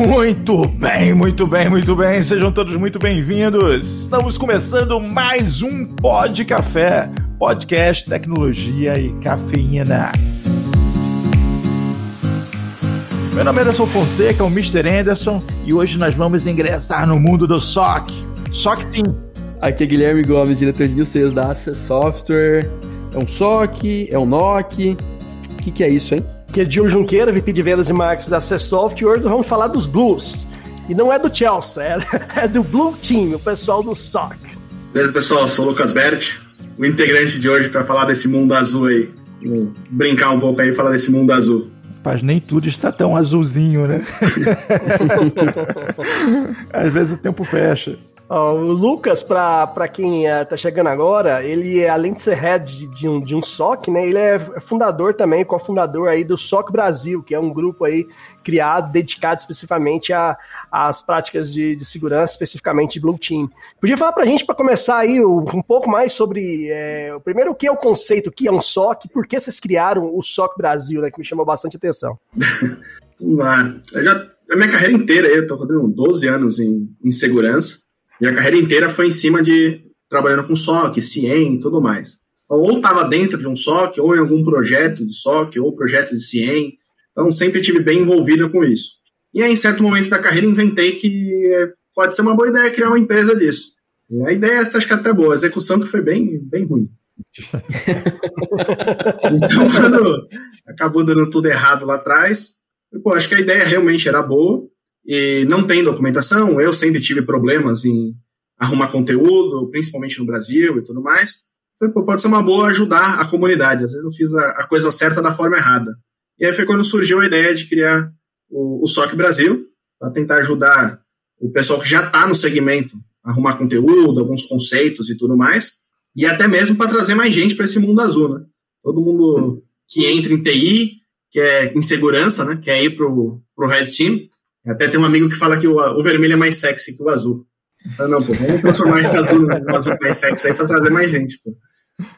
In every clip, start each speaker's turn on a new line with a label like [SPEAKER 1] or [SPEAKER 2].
[SPEAKER 1] Muito bem, muito bem, muito bem. Sejam todos muito bem-vindos. Estamos começando mais um Pod Café, podcast, tecnologia e cafeína. Meu nome é Anderson Fonseca, o Mr. Anderson, e hoje nós vamos ingressar no mundo do SOC. SOC Team.
[SPEAKER 2] Aqui é Guilherme Gomes, diretor de News da Access Software. É um SOC, é um NOC. O que, que é isso, hein?
[SPEAKER 3] Que é Diogo Junqueira, VP de Vendas e Marketing da Access Software. Hoje vamos falar dos Blues. E não é do Chelsea, é, é do Blue Team, o pessoal do SOC.
[SPEAKER 4] Beleza, pessoal? Eu sou o Lucas Bert, o integrante de hoje para falar desse mundo azul aí. Vou brincar um pouco aí e falar desse mundo azul.
[SPEAKER 1] Rapaz, nem tudo está tão azulzinho, né? Às vezes o tempo fecha.
[SPEAKER 3] O Lucas, para quem está é, chegando agora, ele, além de ser head de, de, um, de um SOC, né, ele é fundador também, cofundador aí do SOC Brasil, que é um grupo aí criado, dedicado especificamente às práticas de, de, segurança, especificamente de Blue Team. Podia falar para a gente, para começar aí, um pouco mais sobre, é, primeiro, o que é o conceito, o que é um SOC, por que vocês criaram o SOC Brasil, né, que me chamou bastante atenção.
[SPEAKER 4] Vamos lá. Eu já, a minha carreira inteira, eu estou fazendo 12 anos em, em segurança, minha carreira inteira foi em cima de trabalhando com SOC, CIEM e tudo mais. Então, ou estava dentro de um SOC, ou em algum projeto de SOC, ou projeto de CIEM. Então, sempre tive bem envolvido com isso. E aí, em certo momento da carreira, inventei que é, pode ser uma boa ideia criar uma empresa disso. E a ideia acho que é até boa, a execução que foi bem, bem ruim. então, quando acabou dando tudo errado lá atrás, pô, acho que a ideia realmente era boa, e não tem documentação, eu sempre tive problemas em arrumar conteúdo, principalmente no Brasil e tudo mais. pode ser uma boa ajudar a comunidade. Às vezes eu fiz a, a coisa certa da forma errada. E aí foi quando surgiu a ideia de criar o, o SOC Brasil, para tentar ajudar o pessoal que já está no segmento a arrumar conteúdo, alguns conceitos e tudo mais, e até mesmo para trazer mais gente para esse mundo azul, né? Todo mundo que entra em TI, que é em segurança, né? Quer ir para o Red Team, até tem um amigo que fala que o, o vermelho é mais sexy que o azul. Então, não, pô, vamos transformar esse azul no azul mais sexy aí pra trazer mais gente, pô.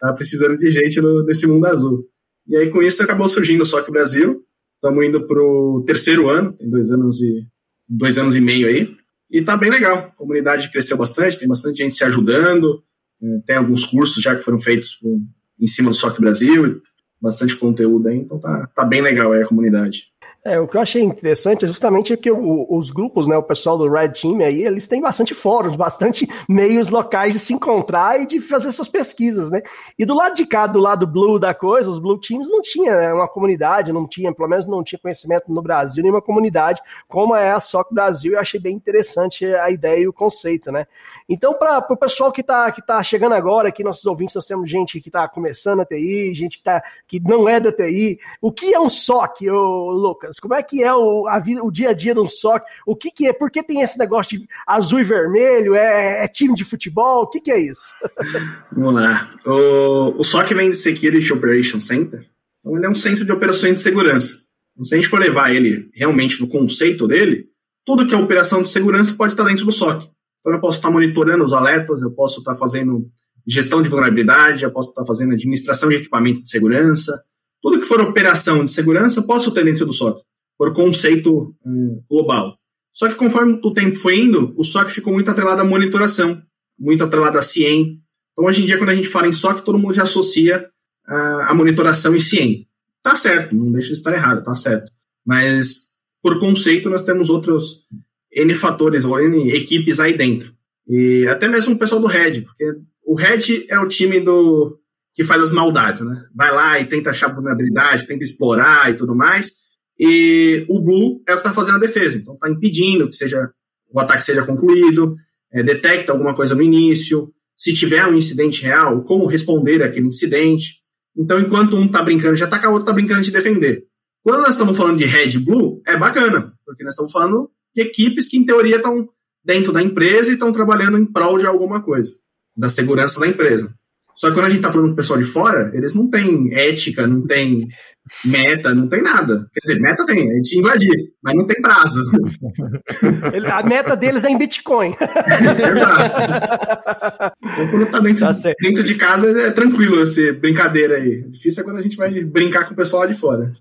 [SPEAKER 4] Tá precisando de gente no, nesse mundo azul. E aí, com isso, acabou surgindo o SOC Brasil. Estamos indo pro terceiro ano, tem dois anos e dois anos e meio aí. E tá bem legal. A comunidade cresceu bastante, tem bastante gente se ajudando. É, tem alguns cursos já que foram feitos em cima do SOC Brasil, bastante conteúdo aí, então tá, tá bem legal aí a comunidade.
[SPEAKER 3] É, o que eu achei interessante é justamente que o, os grupos, né, o pessoal do Red Team aí, eles têm bastante fóruns, bastante meios locais de se encontrar e de fazer suas pesquisas, né? E do lado de cá, do lado blue da coisa, os blue teams não tinha né, uma comunidade, não tinha, pelo menos não tinha conhecimento no Brasil, nenhuma comunidade como é a SOC Brasil, eu achei bem interessante a ideia e o conceito, né? Então, para o pessoal que está que tá chegando agora, aqui, nossos ouvintes, nós temos gente que está começando a TI, gente que, tá, que não é da TI, o que é um SOC, ô, Lucas? Como é que é o, a vida, o dia a dia um SOC? O que, que é? Por que tem esse negócio de azul e vermelho? É, é time de futebol? O que, que é isso?
[SPEAKER 4] Vamos lá. O, o SOC vem de Security Operation Center. Então, ele é um centro de operações de segurança. Então, se a gente for levar ele realmente no conceito dele, tudo que é operação de segurança pode estar dentro do SOC. Então, eu posso estar monitorando os alertas, eu posso estar fazendo gestão de vulnerabilidade, eu posso estar fazendo administração de equipamento de segurança, tudo que for operação de segurança, posso ter dentro do SOC, por conceito hum, global. Só que conforme o tempo foi indo, o SOC ficou muito atrelado à monitoração, muito atrelado à CIEM. Então, hoje em dia, quando a gente fala em SOC, todo mundo já associa a, a monitoração e CIEM. Tá certo, não deixa de estar errado, tá certo. Mas, por conceito, nós temos outros N fatores, ou N equipes aí dentro. E até mesmo o pessoal do Red, porque o Red é o time do, que faz as maldades, né? Vai lá e tenta achar vulnerabilidade, tenta explorar e tudo mais. E o Blue é o que está fazendo a defesa, então está impedindo que seja o ataque seja concluído, é, detecta alguma coisa no início, se tiver um incidente real, como responder àquele incidente. Então, enquanto um está brincando de atacar, o outro está brincando de defender. Quando nós estamos falando de Red Blue, é bacana, porque nós estamos falando de equipes que, em teoria, estão dentro da empresa e estão trabalhando em prol de alguma coisa, da segurança da empresa. Só que quando a gente tá falando com o pessoal de fora, eles não têm ética, não tem meta, não tem nada. Quer dizer, meta tem, é de invadir, mas não tem prazo.
[SPEAKER 3] A meta deles é em Bitcoin.
[SPEAKER 4] Exato. Então, quando tá dentro, tá dentro de casa, é tranquilo essa brincadeira aí. Difícil é quando a gente vai brincar com o pessoal lá de fora.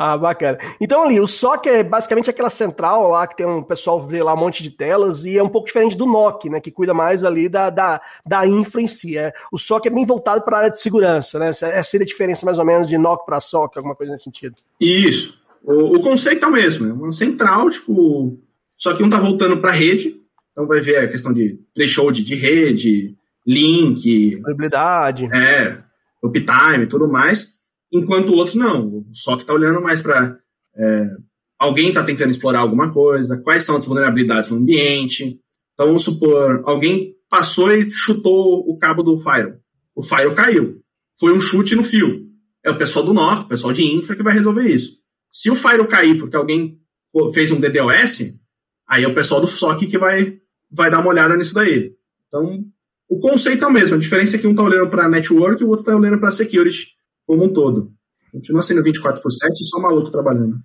[SPEAKER 3] Ah, bacana. Então ali, o SOC é basicamente aquela central lá que tem um pessoal vê lá um monte de telas e é um pouco diferente do NOC, né, que cuida mais ali da, da, da infra em si. É, o SOC é bem voltado para a área de segurança, né? Essa seria a diferença mais ou menos de NOC para SOC, alguma coisa nesse sentido.
[SPEAKER 4] Isso. O, o conceito é o mesmo, é uma central, tipo, só que um tá voltando para a rede, então vai ver a questão de threshold de rede, link,
[SPEAKER 3] disponibilidade,
[SPEAKER 4] é, uptime e tudo mais enquanto o outro não. O SOC está olhando mais para é, alguém está tentando explorar alguma coisa, quais são as vulnerabilidades no ambiente. Então, vamos supor, alguém passou e chutou o cabo do Fire. O Fire caiu. Foi um chute no fio. É o pessoal do NOC, o pessoal de infra que vai resolver isso. Se o Fire cair porque alguém fez um DDoS, aí é o pessoal do SOC que vai, vai dar uma olhada nisso daí. Então, o conceito é o mesmo. A diferença é que um está olhando para network e o outro está olhando para security como um todo. Continua sendo 24 por 7 e só maluco trabalhando.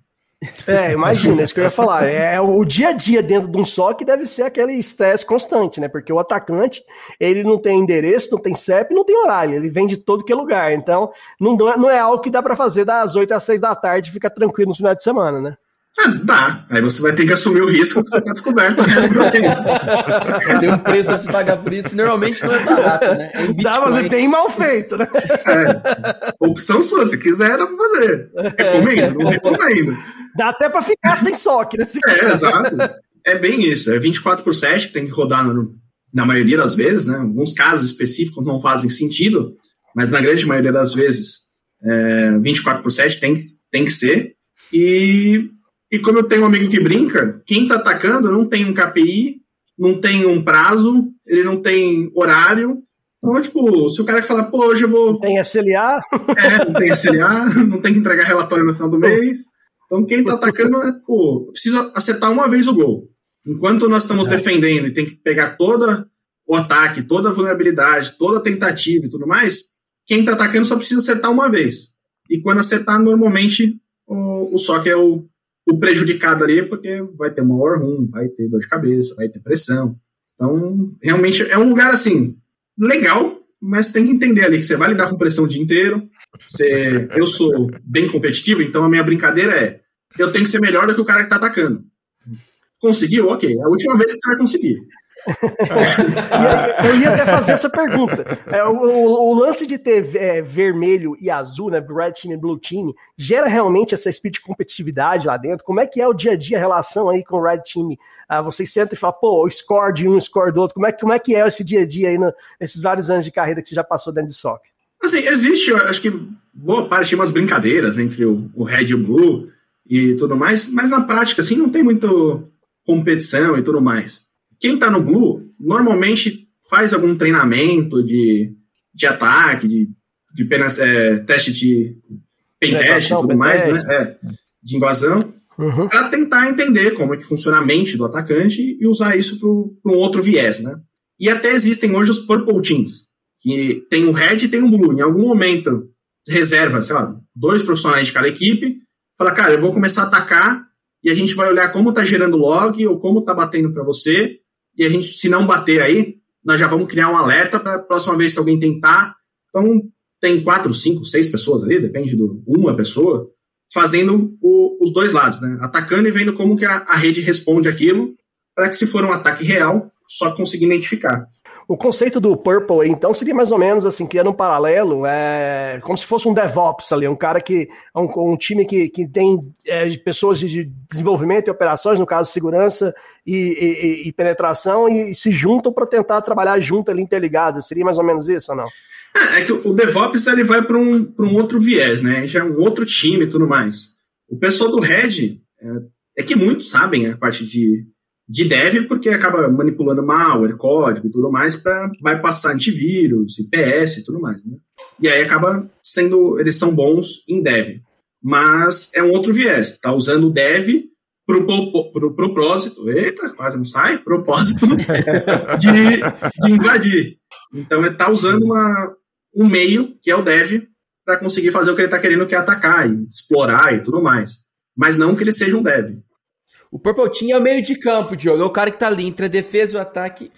[SPEAKER 3] É, imagina, é isso que eu ia falar. É o dia a dia dentro de um SOC deve ser aquele estresse constante, né? Porque o atacante, ele não tem endereço, não tem CEP, não tem horário, ele vem de todo que é lugar. Então, não, não é algo que dá para fazer das 8 às 6 da tarde e ficar tranquilo no final de semana, né?
[SPEAKER 4] Ah, dá. Aí você vai ter que assumir o risco de você estar descoberto o resto do tempo.
[SPEAKER 2] Tem um preço a se pagar por isso, e normalmente não é barato, né? É
[SPEAKER 3] dá, mas é bem mal feito, né?
[SPEAKER 4] É. Opção sua, se quiser, dá pra fazer. Recomendo, não recomendo.
[SPEAKER 3] Dá até pra ficar sem soque, né?
[SPEAKER 4] É, exato. É bem isso. É 24 por 7 que tem que rodar no, na maioria das vezes, né? Alguns casos específicos não fazem sentido, mas na grande maioria das vezes, é, 24 por 7 tem, tem que ser. E e como eu tenho um amigo que brinca, quem tá atacando não tem um KPI, não tem um prazo, ele não tem horário. Então, tipo, se o cara falar, pô, hoje eu vou.
[SPEAKER 3] Não tem SLA?
[SPEAKER 4] É, não tem SLA, não tem que entregar relatório no final do mês. Então, quem tá atacando é, pô, precisa acertar uma vez o gol. Enquanto nós estamos é. defendendo e tem que pegar toda o ataque, toda a vulnerabilidade, toda a tentativa e tudo mais, quem tá atacando só precisa acertar uma vez. E quando acertar, normalmente o, o SOC é o, o prejudicado ali, porque vai ter uma war room, vai ter dor de cabeça, vai ter pressão. Então, realmente é um lugar assim, legal, mas tem que entender ali que você vai lidar com pressão o dia inteiro. Você, eu sou bem competitivo, então a minha brincadeira é: eu tenho que ser melhor do que o cara que está atacando. Conseguiu? Ok, é a última vez que você vai conseguir
[SPEAKER 3] eu ia até fazer essa pergunta. É, o, o, o, lance de ter é, vermelho e azul, né, Red Team e Blue Team, gera realmente essa espírito de competitividade lá dentro? Como é que é o dia a dia, a relação aí com o Red Team? Ah, vocês sentam e falam, pô, o score de um, score do outro. Como é, como é que é esse dia a dia aí nesses vários anos de carreira que você já passou dentro de SOC?
[SPEAKER 4] Assim, existe, acho que boa parte de umas brincadeiras entre o, o Red e o Blue e tudo mais, mas na prática, assim, não tem muito competição e tudo mais. Quem está no Blue normalmente faz algum treinamento de, de ataque, de, de pena, é, teste de pen test e tudo mais, né? É, de invasão, uhum. para tentar entender como é que funciona a mente do atacante e usar isso para um outro viés, né? E até existem hoje os Purple Teams, que tem o Red e tem o Blue. Em algum momento, reserva, sei lá, dois profissionais de cada equipe, fala, cara, eu vou começar a atacar e a gente vai olhar como está gerando log ou como está batendo para você e a gente, se não bater aí, nós já vamos criar um alerta para a próxima vez que alguém tentar. Então, tem quatro, cinco, seis pessoas ali, depende do uma pessoa, fazendo o, os dois lados, né? Atacando e vendo como que a, a rede responde aquilo, para que se for um ataque real, só conseguir identificar.
[SPEAKER 3] O conceito do Purple, então, seria mais ou menos assim, criando um paralelo, é, como se fosse um DevOps ali, um cara que. um, um time que, que tem é, pessoas de desenvolvimento e operações, no caso, segurança e, e, e penetração, e, e se juntam para tentar trabalhar junto ali, interligado. Seria mais ou menos isso ou não?
[SPEAKER 4] É, é que o DevOps ele vai para um, um outro viés, né? Já é um outro time e tudo mais. O pessoal do Red é, é que muitos sabem a parte de de dev, porque acaba manipulando malware, código e tudo mais, para vai passar antivírus, IPS e tudo mais. Né? E aí acaba sendo, eles são bons em dev. Mas é um outro viés, tá usando o dev pro, pro, pro propósito, eita, quase não sai, propósito de, de invadir. Então ele tá usando uma, um meio, que é o dev, para conseguir fazer o que ele está querendo, que é atacar e explorar e tudo mais. Mas não que ele seja um dev.
[SPEAKER 2] O Purple Team é o meio de campo, Diogo. É o cara que tá ali entre a defesa e o ataque.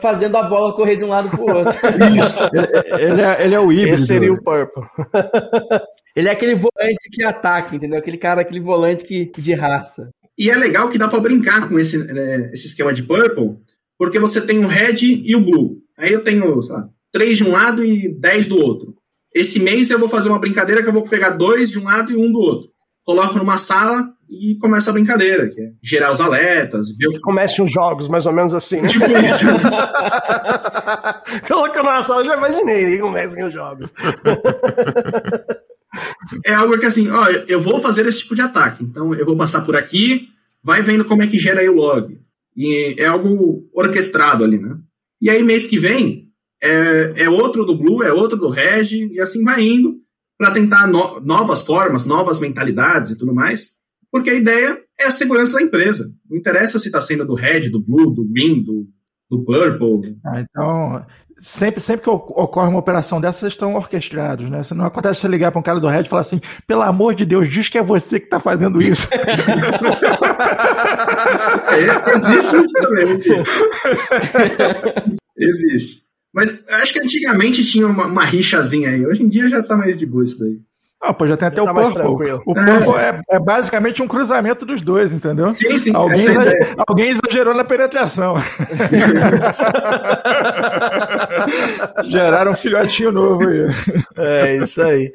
[SPEAKER 2] fazendo a bola correr de um lado para o outro.
[SPEAKER 1] Isso. ele, é, ele é o híbrido. Esse
[SPEAKER 3] seria o Purple.
[SPEAKER 2] ele é aquele volante que ataca, entendeu? Aquele cara, aquele volante que, de raça.
[SPEAKER 4] E é legal que dá para brincar com esse, né, esse esquema de Purple, porque você tem o Red e o Blue. Aí eu tenho, sei lá, 3 de um lado e 10 do outro. Esse mês eu vou fazer uma brincadeira que eu vou pegar dois de um lado e um do outro. Coloco numa sala e começa a brincadeira, que é gerar os alertas. Ver
[SPEAKER 3] que comece os jogos, mais ou menos assim. Né? Tipo isso. Coloca numa sala, já imaginei, comecem os jogos.
[SPEAKER 4] é algo que assim, ó, eu vou fazer esse tipo de ataque, então eu vou passar por aqui, vai vendo como é que gera aí o log. E é algo orquestrado ali, né? E aí, mês que vem, é, é outro do Blue, é outro do Reg, e assim vai indo para tentar no, novas formas, novas mentalidades e tudo mais, porque a ideia é a segurança da empresa. Não interessa se está sendo do Red, do Blue, do Green, do, do Purple.
[SPEAKER 1] Ah, então, sempre, sempre que ocorre uma operação dessa, vocês estão orquestrados, né? Não acontece você ligar para um cara do Red e falar assim, pelo amor de Deus, diz que é você que está fazendo isso.
[SPEAKER 4] é, existe isso também, existe. existe. Mas acho que antigamente tinha uma, uma rixazinha aí. Hoje em dia já tá mais de boa isso daí.
[SPEAKER 1] Ah, pô, já tem até já o tá Purple. O Purple é. É, é. basicamente um cruzamento dos dois, entendeu?
[SPEAKER 4] Sim, sim.
[SPEAKER 1] Alguém, exagerou, alguém exagerou na penetração. Geraram um filhotinho novo aí.
[SPEAKER 3] É, isso aí.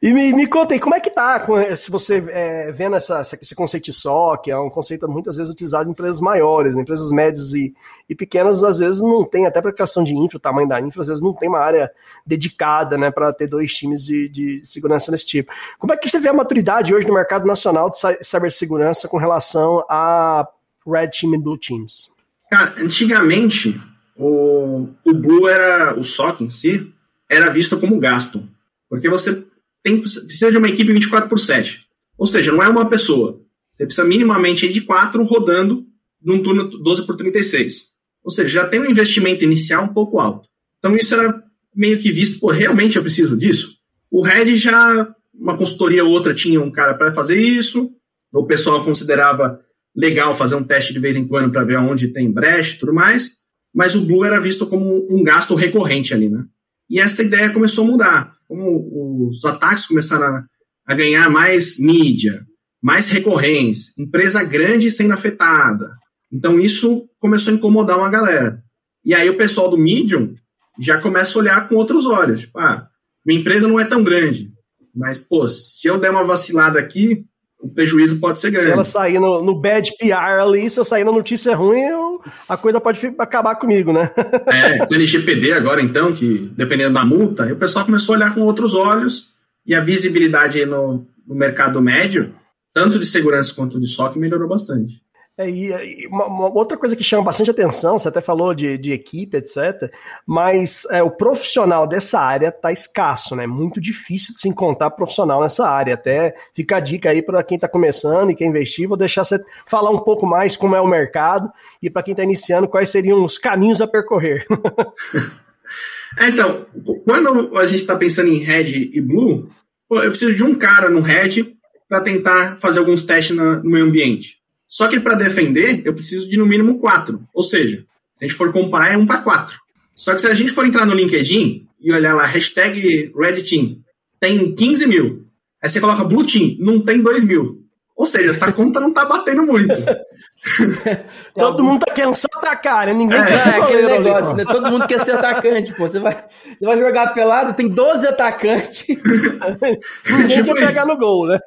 [SPEAKER 3] E me, me conta aí, como é que tá se você é, vendo essa, esse conceito de SOC, é um conceito muitas vezes utilizado em empresas maiores, né? empresas médias e, e pequenas, às vezes não tem, até para questão de infra, o tamanho da infra, às vezes não tem uma área dedicada né, para ter dois times de, de segurança desse tipo. Como é que você vê a maturidade hoje no mercado nacional de cibersegurança com relação a Red Team e Blue Teams?
[SPEAKER 4] Cara, antigamente o, o Blue era, o SOC em si, era visto como gasto. Porque você tem, precisa de uma equipe 24 por 7. Ou seja, não é uma pessoa. Você precisa minimamente de quatro rodando num turno 12 por 36. Ou seja, já tem um investimento inicial um pouco alto. Então isso era meio que visto, pô, realmente eu preciso disso? O Red já uma consultoria ou outra tinha um cara para fazer isso, o pessoal considerava legal fazer um teste de vez em quando para ver onde tem brecha e tudo mais, mas o Blue era visto como um gasto recorrente ali, né? E essa ideia começou a mudar. Como os ataques começaram a, a ganhar mais mídia, mais recorrência, empresa grande sendo afetada. Então isso começou a incomodar uma galera. E aí o pessoal do Medium já começa a olhar com outros olhos. Tipo, ah, minha empresa não é tão grande. Mas, pô, se eu der uma vacilada aqui, o prejuízo pode ser grande. Se
[SPEAKER 3] ela sair no, no bad PR ali, se eu sair na notícia ruim, eu, a coisa pode acabar comigo, né?
[SPEAKER 4] é, com o LGPD agora, então, que dependendo da multa, o pessoal começou a olhar com outros olhos e a visibilidade no, no mercado médio, tanto de segurança quanto de SOC, melhorou bastante.
[SPEAKER 3] É, e, uma, uma, outra coisa que chama bastante atenção, você até falou de, de equipe, etc., mas é, o profissional dessa área está escasso, né? Muito difícil de se encontrar profissional nessa área. Até fica a dica aí para quem está começando e quer investir, vou deixar você falar um pouco mais como é o mercado e para quem está iniciando, quais seriam os caminhos a percorrer.
[SPEAKER 4] é, então, quando a gente está pensando em Red e Blue, eu preciso de um cara no Red para tentar fazer alguns testes no meio ambiente. Só que para defender, eu preciso de no mínimo quatro. Ou seja, se a gente for comparar, é um para quatro. Só que se a gente for entrar no LinkedIn e olhar lá, hashtag Red Team, tem 15 mil. Aí você coloca Blue Team, não tem 2 mil. Ou seja, essa conta não tá batendo muito.
[SPEAKER 3] Todo mundo tá querendo só atacar, né? Ninguém
[SPEAKER 2] é,
[SPEAKER 3] quer ser
[SPEAKER 2] é aquele negócio, né? Todo mundo quer ser atacante, pô. Você vai, você vai jogar pelado, tem 12 atacantes.
[SPEAKER 3] Ninguém quer pegar no gol, né?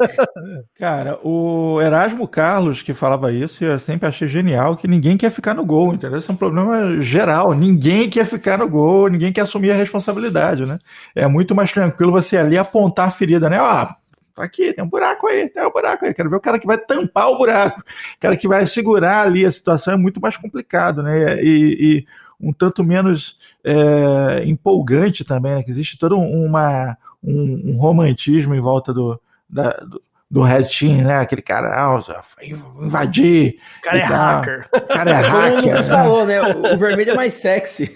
[SPEAKER 1] Cara, o Erasmo Carlos, que falava isso, eu sempre achei genial que ninguém quer ficar no gol, entendeu? Esse é um problema geral. Ninguém quer ficar no gol, ninguém quer assumir a responsabilidade, né? É muito mais tranquilo você ali apontar a ferida, né? Ó, aqui, tem um buraco aí, tem um buraco aí. Quero ver o cara que vai tampar o buraco, o cara que vai segurar ali. A situação é muito mais complicado, né? E, e um tanto menos é, empolgante também, né? Que existe todo uma, um, um romantismo em volta do, da, do, do Red Team, né? Aquele cara, ah, invadir.
[SPEAKER 3] O cara é tal. hacker.
[SPEAKER 1] O cara é hacker.
[SPEAKER 2] Como o né? falou, né? O vermelho é mais sexy.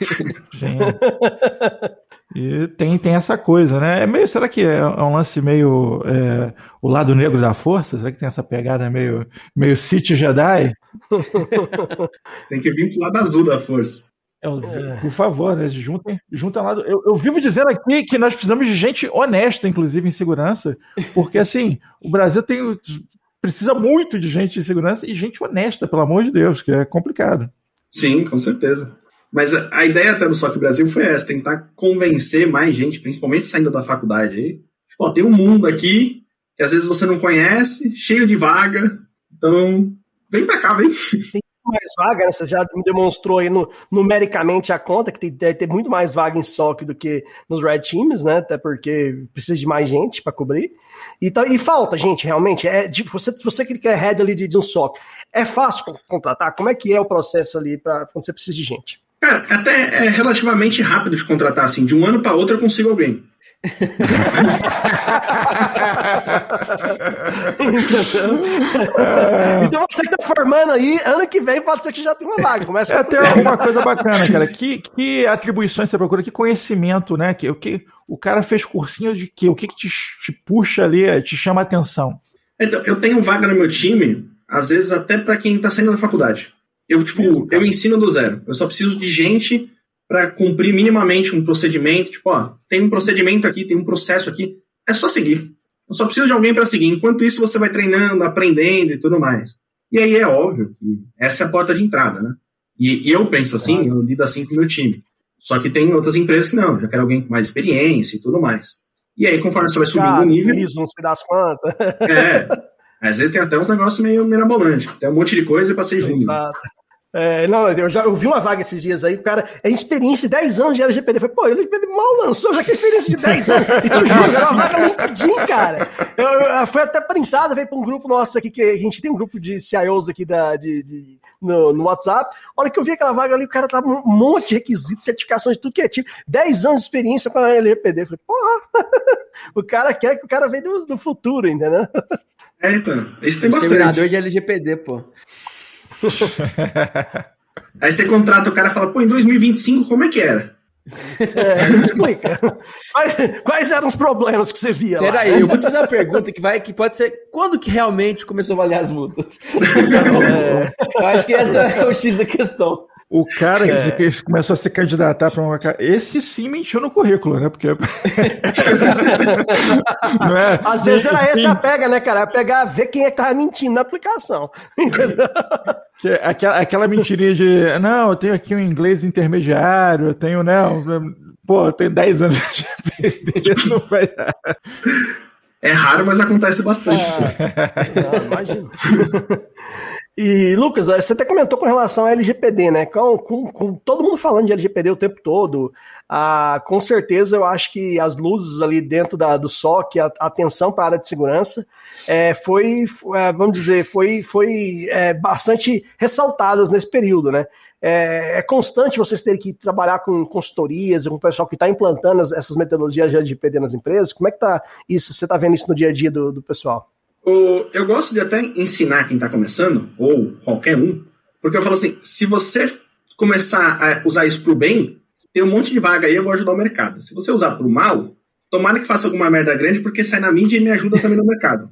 [SPEAKER 1] Sim. E tem, tem essa coisa, né? É meio, será que é, é um lance meio é, o lado negro da força? Será que tem essa pegada meio, meio City Jedi?
[SPEAKER 4] tem que vir pro lado azul da força.
[SPEAKER 1] É, por favor, né? Juntem, juntem lá. Eu, eu, vivo dizendo aqui que nós precisamos de gente honesta, inclusive, em segurança, porque assim, o Brasil tem precisa muito de gente em segurança e gente honesta, pelo amor de Deus, que é complicado.
[SPEAKER 4] Sim, com certeza. Mas a, ideia até do SOC Brasil foi essa, tentar convencer mais gente, principalmente saindo da faculdade aí. Tipo, ó, tem um mundo aqui que às vezes você não conhece, cheio de vaga, então vem pra cá, vem.
[SPEAKER 3] mais vaga, né? Você já demonstrou aí no, numericamente a conta, que tem, deve ter muito mais vaga em SOC do que nos Red Teams, né? Até porque precisa de mais gente para cobrir. E, tá, e falta, gente, realmente. É, você, você que quer head ali de, de um SOC, é fácil contratar? Como é que é o processo ali para quando você precisa de gente?
[SPEAKER 4] Cara, até é relativamente rápido de contratar, assim. De um ano para outro eu consigo alguém.
[SPEAKER 3] então você que tá formando aí, ano que vem pode ser que já tenha uma vaga. Começa
[SPEAKER 1] é até uma coisa bacana, cara. Que, que atribuições você procura? Que conhecimento, né? Que, o que o cara fez cursinho de quê? O que, que te, te puxa ali, te chama a atenção?
[SPEAKER 4] Então, eu tenho vaga no meu time, às vezes até para quem tá saindo da faculdade. Eu, tipo, eu ensino do zero. Eu só preciso de gente para cumprir minimamente um procedimento, tipo, ó, tem um procedimento aqui, tem um processo aqui, é só seguir. Eu só preciso de alguém para seguir. Enquanto isso, você vai treinando, aprendendo e tudo mais. E aí é óbvio que essa é a porta de entrada, né? E, e eu penso assim, eu lido assim com o meu time. Só que tem outras empresas que não, já quero alguém com mais experiência e tudo mais. E aí, conforme você vai subindo o nível.
[SPEAKER 3] Isso, não se dá as quantas.
[SPEAKER 4] É. Às vezes tem até uns negócios meio mirabolantes. Tem um monte de coisa para ser junto. Exato.
[SPEAKER 3] É, não, eu já eu vi uma vaga esses dias aí, o cara é experiência de 10 anos de LGPD. Eu falei, pô, LGPD mal lançou, já que é experiência de 10 anos. E te juro, era uma vaga no LinkedIn, cara. Eu, eu, foi até printada, veio para um grupo nosso aqui, que a gente tem um grupo de CIOs aqui da, de, de no, no, WhatsApp. A hora que eu vi aquela vaga ali, o cara tava um monte de requisitos, certificações, de tudo que é tipo. 10 anos de experiência para LGPD. Eu falei, porra, o cara quer que o cara venha do, do futuro, entendeu?
[SPEAKER 4] É, então. Isso tem bastante. Terminador
[SPEAKER 2] de LGPD, pô.
[SPEAKER 4] Aí você contrata o cara e fala, pô, em 2025 como é que era?
[SPEAKER 3] É, explica. Quais, quais, eram os problemas que você via
[SPEAKER 2] Peraí, eu vou te fazer uma pergunta que vai que pode ser quando que realmente começou a valer as multas? É, eu acho que essa é o X da questão.
[SPEAKER 1] O cara é. que começou a se candidatar para uma. Esse sim mentiu no currículo, né? Porque.
[SPEAKER 3] não é? Às vezes era essa a pega, né, cara? É pegar, ver quem é que tava mentindo na aplicação.
[SPEAKER 1] aquela, aquela mentirinha de. Não, eu tenho aqui um inglês intermediário, eu tenho, né? Pô, eu tenho 10 anos de não vai dar.
[SPEAKER 4] É raro, mas acontece bastante.
[SPEAKER 3] Não, imagina. E, Lucas, você até comentou com relação ao LGPD, né? Com, com, com, todo mundo falando de LGPD o tempo todo, ah, com certeza eu acho que as luzes ali dentro da, do SOC, a, a atenção para a área de segurança, é, foi, é, vamos dizer, foi, foi é, bastante ressaltadas nesse período, né? É, é, constante vocês terem que trabalhar com consultorias, com o pessoal que está implantando as, essas metodologias de LGPD nas empresas. Como é que está isso? Você está vendo isso no dia a dia do, do pessoal?
[SPEAKER 4] Eu gosto de até ensinar quem está começando, ou qualquer um, porque eu falo assim: se você começar a usar isso para o bem, tem um monte de vaga aí, eu vou ajudar o mercado. Se você usar para o mal, tomara que faça alguma merda grande, porque sai na mídia e me ajuda também no mercado.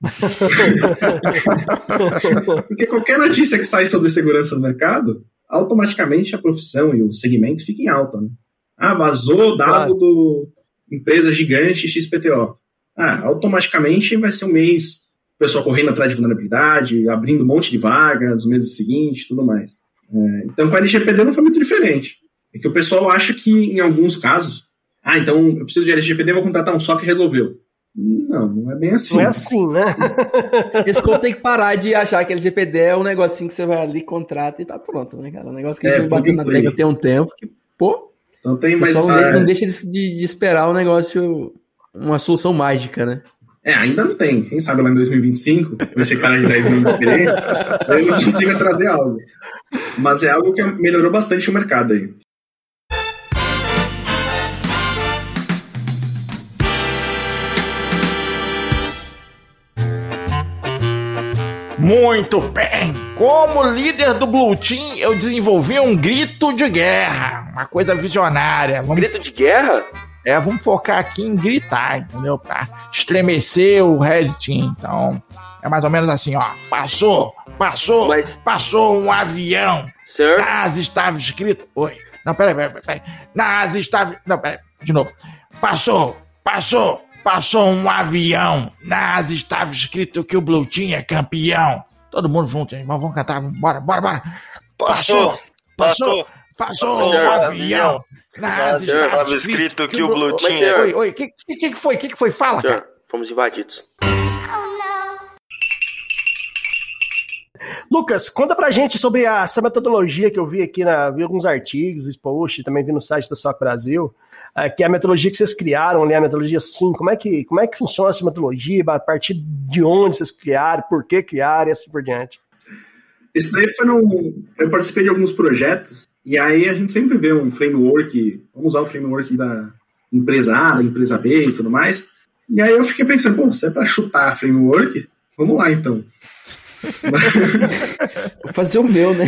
[SPEAKER 4] porque qualquer notícia que sai sobre segurança no mercado, automaticamente a profissão e o segmento fica em alta. Né? Ah, vazou dado do empresa gigante XPTO ah, automaticamente vai ser um mês o pessoal correndo atrás de vulnerabilidade, abrindo um monte de vagas nos meses seguintes tudo mais. É, então, com a LGPD não foi muito diferente. É que o pessoal acha que, em alguns casos, ah, então eu preciso de LGPD, vou contratar um só que resolveu. Não, não é bem assim.
[SPEAKER 3] Não é assim, né?
[SPEAKER 2] Esse povo tem que parar de achar que LGPD é um negocinho que você vai ali, contrata e tá pronto, né, cara? Um negócio que é, a gente batendo na tecla tem um tempo que, pô.
[SPEAKER 4] Então tem mais.
[SPEAKER 2] Não, deixa, não deixa de, de, esperar o negócio uma solução mágica, né?
[SPEAKER 4] É, ainda não tem. Quem sabe lá em 2025, vai ser cara de 10 anos de experiência, eu não consiga trazer algo. Mas é algo que melhorou bastante o mercado aí.
[SPEAKER 5] Muito bem! Como líder do Blue Team, eu desenvolvi um grito de guerra. Uma coisa visionária.
[SPEAKER 2] Vamos... Grito de guerra?
[SPEAKER 5] É, vamos focar aqui em gritar, entendeu? Pra estremecer o Red Team. Então, é mais ou menos assim, ó. Passou, passou, Mas... passou um avião. Sir? Casa estava escrito. Oi. Não, peraí, peraí, peraí. Nas estava. Não, peraí, de novo. Passou, passou, passou um avião. Nas estava escrito que o Blue Team é campeão. Todo mundo junto, hein? Vamos cantar, bora, bora, bora. Passou, passou, passou, um avião.
[SPEAKER 6] Nas estava escrito que o Blue Team é.
[SPEAKER 5] Oi, oi, o que, que, que foi? O que, que foi? Fala, cara.
[SPEAKER 6] Fomos invadidos.
[SPEAKER 3] Lucas, conta pra gente sobre a, essa metodologia que eu vi aqui, na, vi alguns artigos, posts, também vi no site da SOC Brasil, é, que é a metodologia que vocês criaram, né, a metodologia sim, como é, que, como é que funciona essa metodologia, a partir de onde vocês criaram, por que criaram e assim por diante.
[SPEAKER 4] Isso daí foi num... Eu participei de alguns projetos, e aí a gente sempre vê um framework, vamos usar o framework da empresa A, da empresa B e tudo mais, e aí eu fiquei pensando, pô, se é pra chutar framework, vamos lá então.
[SPEAKER 2] vou fazer o meu, né?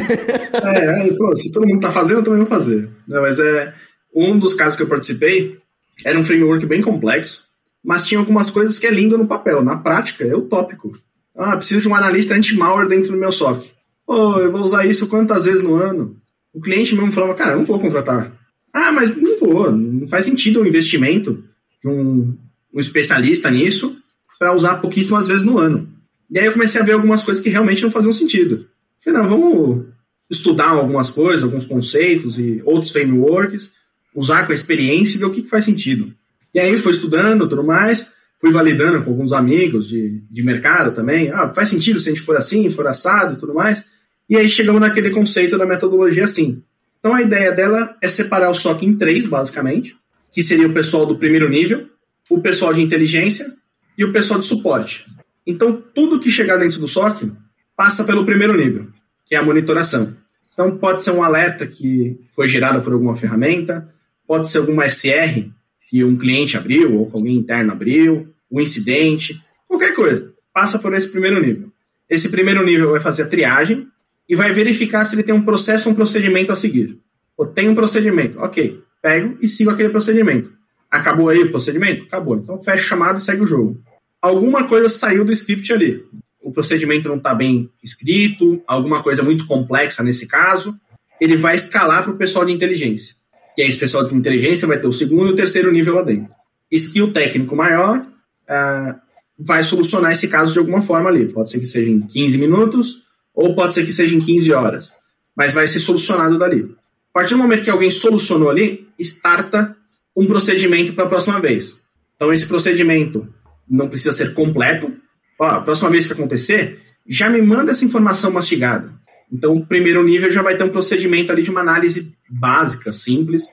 [SPEAKER 4] É, é, pô, se todo mundo tá fazendo, eu também vou fazer. Não, mas é um dos casos que eu participei era um framework bem complexo, mas tinha algumas coisas que é lindo no papel. Na prática, é utópico. Ah, preciso de um analista anti-malware dentro do meu SOC. Pô, eu vou usar isso quantas vezes no ano? O cliente mesmo falava, cara, não vou contratar. Ah, mas não vou, não faz sentido o investimento de um, um especialista nisso para usar pouquíssimas vezes no ano. E aí eu comecei a ver algumas coisas que realmente não faziam sentido. Falei, não, vamos estudar algumas coisas, alguns conceitos e outros frameworks, usar com a experiência e ver o que, que faz sentido. E aí foi estudando tudo mais, fui validando com alguns amigos de, de mercado também. Ah, faz sentido se a gente for assim, for assado e tudo mais. E aí chegamos naquele conceito da metodologia assim. Então a ideia dela é separar o SOC em três, basicamente, que seria o pessoal do primeiro nível, o pessoal de inteligência e o pessoal de suporte. Então, tudo que chegar dentro do SOC passa pelo primeiro nível, que é a monitoração. Então, pode ser um alerta que foi gerado por alguma ferramenta, pode ser alguma SR que um cliente abriu ou que alguém interno abriu, um incidente, qualquer coisa. Passa por esse primeiro nível. Esse primeiro nível vai fazer a triagem e vai verificar se ele tem um processo um procedimento a seguir. Ou tem um procedimento, ok. Pego e sigo aquele procedimento. Acabou aí o procedimento? Acabou. Então fecha o chamado e segue o jogo alguma coisa saiu do script ali. O procedimento não está bem escrito, alguma coisa muito complexa nesse caso, ele vai escalar para o pessoal de inteligência. E aí, esse pessoal de inteligência vai ter o segundo e o terceiro nível lá dentro. Skill técnico maior uh, vai solucionar esse caso de alguma forma ali. Pode ser que seja em 15 minutos, ou pode ser que seja em 15 horas. Mas vai ser solucionado dali. A partir do momento que alguém solucionou ali, starta um procedimento para a próxima vez. Então, esse procedimento não precisa ser completo. Ó, a próxima vez que acontecer, já me manda essa informação mastigada. Então, o primeiro nível já vai ter um procedimento ali de uma análise básica, simples,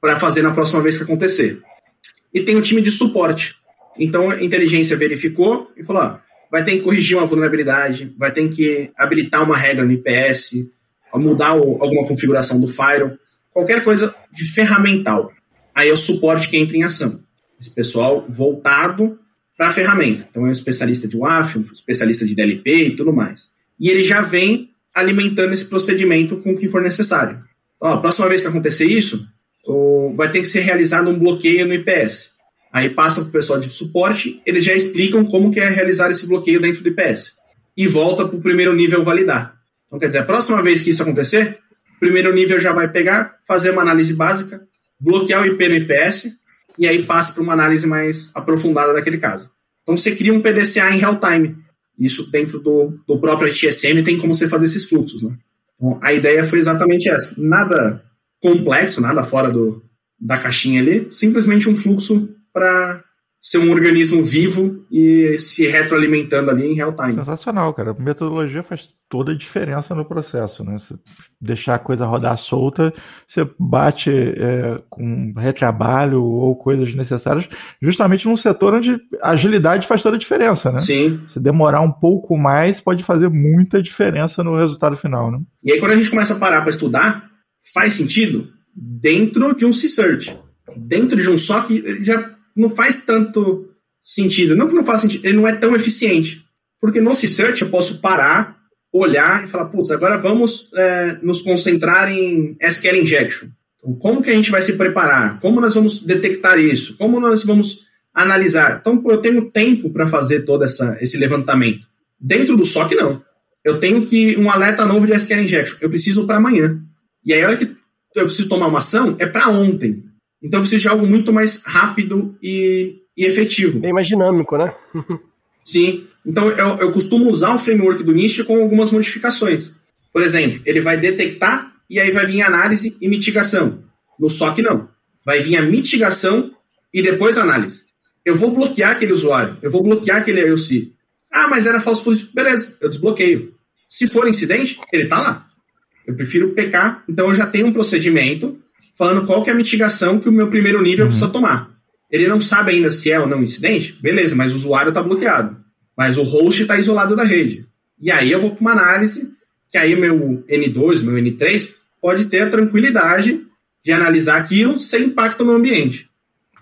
[SPEAKER 4] para fazer na próxima vez que acontecer. E tem o time de suporte. Então, a inteligência verificou e falou: ó, vai ter que corrigir uma vulnerabilidade, vai ter que habilitar uma regra no IPS, mudar alguma configuração do firewall, qualquer coisa de ferramental. Aí é o suporte que entra em ação. Esse pessoal voltado para a ferramenta. Então, é um especialista de WAF, um especialista de DLP e tudo mais. E ele já vem alimentando esse procedimento com o que for necessário. Então, a próxima vez que acontecer isso, vai ter que ser realizado um bloqueio no IPS. Aí passa para o pessoal de suporte, eles já explicam como que é realizar esse bloqueio dentro do IPS. E volta para o primeiro nível validar. Então, quer dizer, a próxima vez que isso acontecer, o primeiro nível já vai pegar, fazer uma análise básica, bloquear o IP no IPS, e aí passa para uma análise mais aprofundada daquele caso. Então você cria um PDCA em real time. Isso dentro do, do próprio HTSM tem como você fazer esses fluxos. Né? Então, a ideia foi exatamente essa. Nada complexo, nada fora do, da caixinha ali, simplesmente um fluxo para ser um organismo vivo e se retroalimentando ali em real time.
[SPEAKER 1] Sensacional, cara. A metodologia faz toda a diferença no processo, né? Você deixar a coisa rodar solta, você bate é, com retrabalho ou coisas necessárias, justamente num setor onde a agilidade faz toda a diferença, né?
[SPEAKER 4] Sim.
[SPEAKER 1] Se demorar um pouco mais, pode fazer muita diferença no resultado final, né?
[SPEAKER 4] E aí, quando a gente começa a parar para estudar, faz sentido dentro de um C-Search. Dentro de um SOC, já não faz tanto sentido. Não que não faça sentido, ele não é tão eficiente. Porque no C-Search eu posso parar, olhar e falar, putz, agora vamos é, nos concentrar em SQL Injection. Então, como que a gente vai se preparar? Como nós vamos detectar isso? Como nós vamos analisar? Então, eu tenho tempo para fazer todo essa, esse levantamento. Dentro do SOC, não. Eu tenho que um alerta novo de SQL Injection. Eu preciso para amanhã. E aí, a hora que eu preciso tomar uma ação, é para ontem. Então eu preciso de algo muito mais rápido e, e efetivo.
[SPEAKER 3] Bem mais dinâmico, né?
[SPEAKER 4] Sim. Então eu, eu costumo usar o framework do NIST com algumas modificações. Por exemplo, ele vai detectar e aí vai vir análise e mitigação. No SOC não. Vai vir a mitigação e depois análise. Eu vou bloquear aquele usuário, eu vou bloquear aquele IOC. Ah, mas era falso positivo. Beleza, eu desbloqueio. Se for incidente, ele está lá. Eu prefiro pecar, então eu já tenho um procedimento falando qual que é a mitigação que o meu primeiro nível uhum. precisa tomar. Ele não sabe ainda se é ou não incidente, beleza, mas o usuário está bloqueado. Mas o host está isolado da rede. E aí eu vou para uma análise, que aí meu N2, meu N3, pode ter a tranquilidade de analisar aquilo sem impacto no ambiente.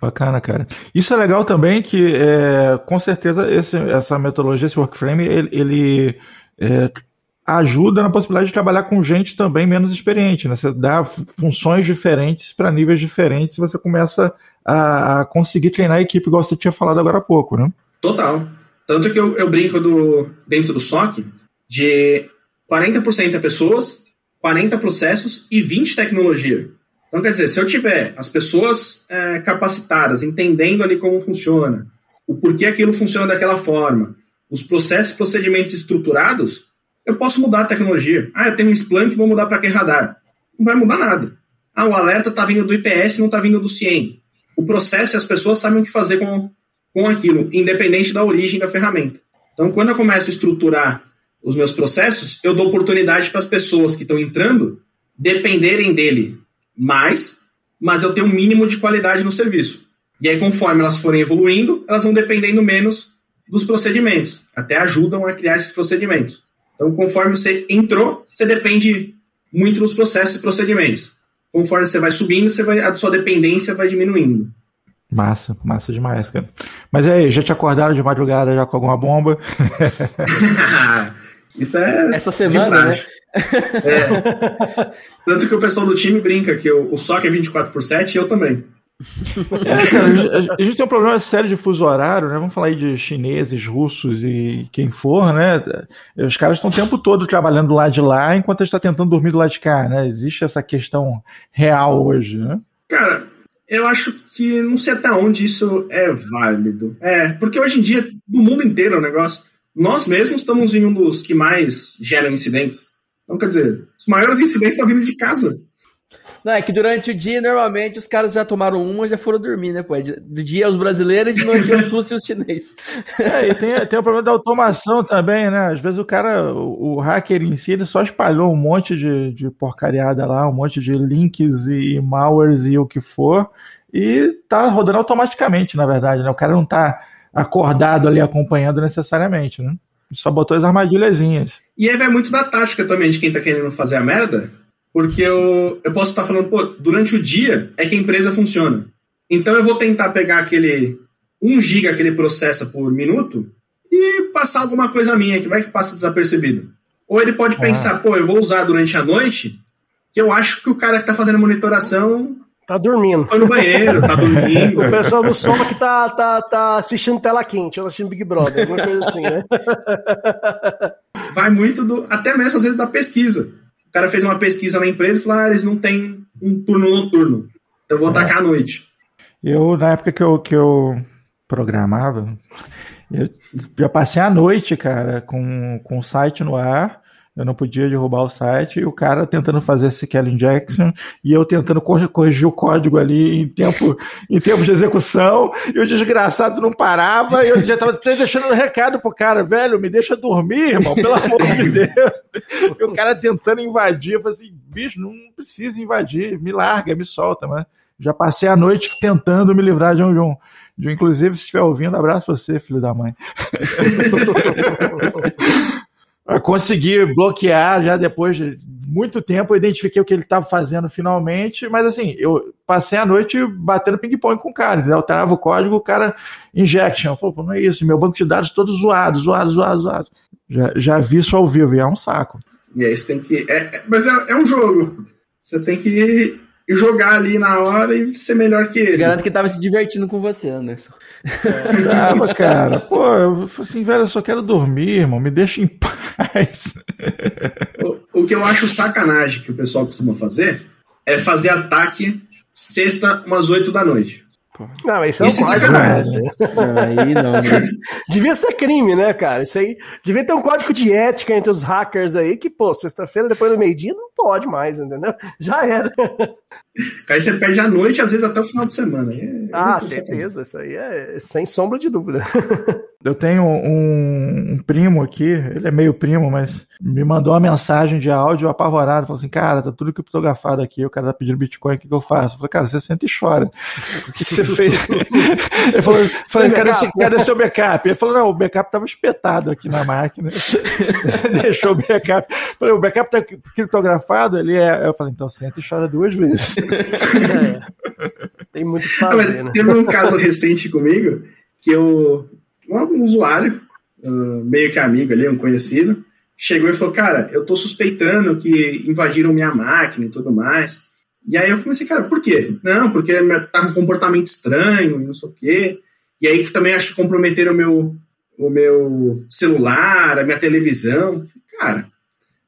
[SPEAKER 1] Bacana, cara. Isso é legal também que, é, com certeza, esse, essa metodologia, esse workframe, ele, ele é, ajuda na possibilidade de trabalhar com gente também menos experiente. Né? Você dá funções diferentes para níveis diferentes e você começa a, a, conseguir treinar a equipe, igual você tinha falado agora há pouco, né?
[SPEAKER 4] Total. Tanto que eu, eu brinco do, dentro do SOC de 40% é pessoas, 40 processos e 20 tecnologia. Então, quer dizer, se eu tiver as pessoas é, capacitadas, entendendo ali como funciona, o porquê aquilo funciona daquela forma, os processos e procedimentos estruturados, eu posso mudar a tecnologia. Ah, eu tenho um Splunk, vou mudar para que radar. Não vai mudar nada. Ah, o alerta está vindo do IPS, não está vindo do CIEM. O processo e as pessoas sabem o que fazer com, com aquilo, independente da origem da ferramenta. Então, quando eu começo a estruturar os meus processos, eu dou oportunidade para as pessoas que estão entrando dependerem dele mais, mas eu tenho um mínimo de qualidade no serviço. E aí, conforme elas forem evoluindo, elas vão dependendo menos dos procedimentos, até ajudam a criar esses procedimentos. Então, conforme você entrou, você depende muito dos processos e procedimentos. Conforme você vai subindo, você vai, a sua dependência vai diminuindo.
[SPEAKER 1] Massa, massa demais, cara. Mas aí, já te acordaram de madrugada já com alguma bomba?
[SPEAKER 4] Isso é.
[SPEAKER 2] Essa semana, né?
[SPEAKER 4] É. Tanto que o pessoal do time brinca que o, o SOC é 24 por 7 e eu também.
[SPEAKER 1] É, cara, a gente tem um problema sério de fuso horário, né? Vamos falar aí de chineses, russos e quem for, né? Os caras estão o tempo todo trabalhando do lado de lá enquanto a gente está tentando dormir do lado de cá, né? Existe essa questão real hoje, né?
[SPEAKER 4] Cara, eu acho que não sei até onde isso é válido. É, porque hoje em dia, no mundo inteiro é o negócio. Nós mesmos estamos em um dos que mais geram incidentes. Então, quer dizer, os maiores incidentes estão vindo de casa.
[SPEAKER 2] Não, é que durante o dia, normalmente, os caras já tomaram uma e já foram dormir, né, pô? Do dia os brasileiros e de noite os russos e os chineses.
[SPEAKER 1] É, e tem, tem o problema da automação também, né? Às vezes o cara, o, o hacker em si, ele só espalhou um monte de, de porcariada lá, um monte de links e malwares e o que for, e tá rodando automaticamente, na verdade, né? O cara não tá acordado ali acompanhando necessariamente, né? Só botou as armadilhazinhas.
[SPEAKER 4] E aí vai muito da tática também de quem tá querendo fazer a merda, porque eu, eu posso estar falando, pô, durante o dia é que a empresa funciona. Então eu vou tentar pegar aquele 1 giga que ele processa por minuto e passar alguma coisa minha que vai que passa desapercebido. Ou ele pode ah. pensar, pô, eu vou usar durante a noite, que eu acho que o cara que tá fazendo monitoração
[SPEAKER 3] Tá dormindo.
[SPEAKER 4] Foi no banheiro, tá dormindo.
[SPEAKER 3] o pessoal do Soma que tá, tá, tá assistindo tela quente, ou assistindo Big Brother, alguma coisa assim, né?
[SPEAKER 4] Vai muito do. Até mesmo às vezes da pesquisa. O cara fez uma pesquisa na empresa e falou: ah, eles não têm um turno noturno. Então eu vou atacar à noite.
[SPEAKER 1] Eu, na época que eu, que eu programava, eu já passei a noite, cara, com, com o site no ar eu não podia derrubar o site, e o cara tentando fazer SQL injection, e eu tentando corrigir o código ali em tempo, em tempo de execução, e o desgraçado não parava, e eu já estava deixando um recado pro cara, velho, me deixa dormir, irmão, pelo amor de Deus. E o cara tentando invadir, eu falei assim, bicho, não precisa invadir, me larga, me solta, mas já passei a noite tentando me livrar de um, de um, de um. Inclusive, se estiver ouvindo, abraço você, filho da mãe. consegui bloquear já depois de muito tempo, eu identifiquei o que ele estava fazendo finalmente, mas assim, eu passei a noite batendo ping-pong com o cara, ele alterava o código, o cara injection, pô, não é isso, meu banco de dados todo zoado, zoado, zoado, zoado. Já, já vi isso ao vivo e é um saco.
[SPEAKER 4] E aí você tem que. É, mas é, é um jogo. Você tem que jogar ali na hora e ser melhor que ele.
[SPEAKER 2] Garanto que tava se divertindo com você, Anderson.
[SPEAKER 1] É, tava, cara. Pô, eu falei assim, velho, eu só quero dormir, irmão. Me deixa em paz.
[SPEAKER 4] O, o que eu acho sacanagem que o pessoal costuma fazer é fazer ataque sexta, umas 8 da noite.
[SPEAKER 3] Não, mas isso, isso é um código, né? Aí não, né? Devia ser crime, né, cara? Isso aí devia ter um código de ética entre os hackers aí que, pô, sexta-feira depois do meio-dia não pode mais, entendeu? Já era.
[SPEAKER 4] Aí você perde a noite, às vezes até o final de semana. É,
[SPEAKER 3] ah, certeza. Isso aí é sem sombra de dúvida.
[SPEAKER 1] Eu tenho um, um, primo aqui, ele é meio primo, mas me mandou uma mensagem de áudio apavorado. Falou assim: Cara, tá tudo criptografado aqui. O cara tá pedindo Bitcoin, o que, que eu faço? Eu falei: Cara, você senta e chora. O que, que você fez? ele falou: falei, cadê, esse, cadê seu backup? Ele falou: Não, o backup tava espetado aqui na máquina. Deixou o backup. Eu falei: O backup tá criptografado? Ele é. Eu falei: Então senta e chora duas vezes.
[SPEAKER 3] É. Tem muito que fazer,
[SPEAKER 4] né? Teve um caso recente comigo que eu um usuário, uh, meio que amigo ali, um conhecido, chegou e falou, cara, eu tô suspeitando que invadiram minha máquina e tudo mais. E aí eu comecei, cara, por quê? Não, porque tá com um comportamento estranho e não sei o quê. E aí que também acho que comprometeram o meu, o meu celular, a minha televisão. Cara,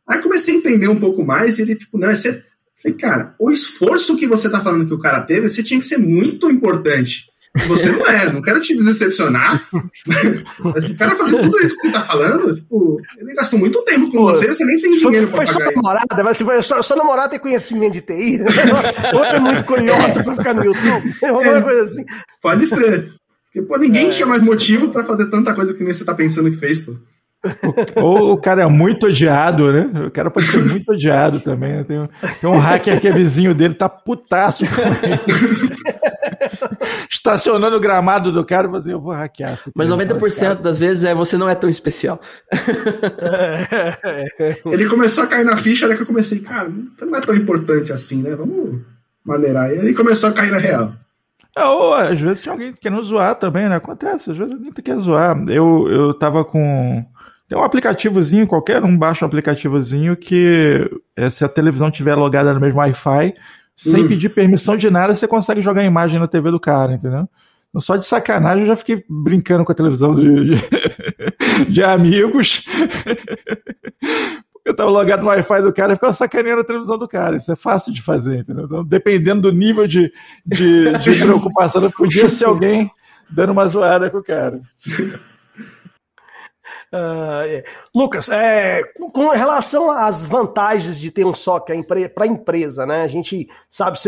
[SPEAKER 4] aí comecei a entender um pouco mais e ele, tipo, não, você... Falei, cara, o esforço que você tá falando que o cara teve, você tinha que ser muito importante. Você não é, não quero te decepcionar. Mas o cara fazer tudo isso que você tá falando, tipo, ele gastou muito tempo com Pô, você, você nem tem dinheiro pra pagar
[SPEAKER 3] isso. Namorada, mas se sua, sua namorada tem conhecimento de TI, outra é muito curiosa pra ficar no YouTube, alguma é, coisa assim.
[SPEAKER 4] Pode ser. Porque, pô, ninguém é. tinha mais motivo pra fazer tanta coisa que nem você tá pensando que fez, pô.
[SPEAKER 1] Ou o cara é muito odiado, né? O cara pode ser muito odiado também. Né? Tem, um, tem um hacker que é vizinho dele, tá putaço Estacionando o gramado do cara, você eu vou hackear.
[SPEAKER 2] Mas 90% das vezes é você não é tão especial.
[SPEAKER 4] Ele começou a cair na ficha, era que eu comecei, cara, não é tão importante assim, né? Vamos maneirar. E ele começou a cair na real.
[SPEAKER 1] É, ou às vezes tem alguém querendo zoar também, né? Acontece, às vezes alguém quer zoar. Eu, eu tava com tem um aplicativozinho, qualquer um baixa um aplicativozinho que é, se a televisão tiver logada no mesmo Wi-Fi, sem hum. pedir permissão de nada, você consegue jogar a imagem na TV do cara, entendeu? Então, só de sacanagem eu já fiquei brincando com a televisão de, de, de amigos. eu tava logado no Wi-Fi do cara e ficava sacaneando a televisão do cara. Isso é fácil de fazer, entendeu? Então, dependendo do nível de, de, de preocupação, podia ser alguém dando uma zoada com o cara.
[SPEAKER 3] Uh, Lucas, é, com, com, relação às vantagens de ter um SOC para a empresa, né? A gente sabe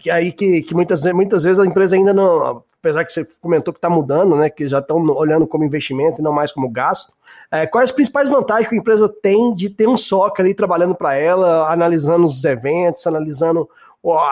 [SPEAKER 3] que aí que, que muitas, muitas vezes a empresa ainda não, apesar que você comentou que está mudando, né? Que já estão olhando como investimento e não mais como gasto. É, quais as principais vantagens que a empresa tem de ter um SOC ali trabalhando para ela, analisando os eventos, analisando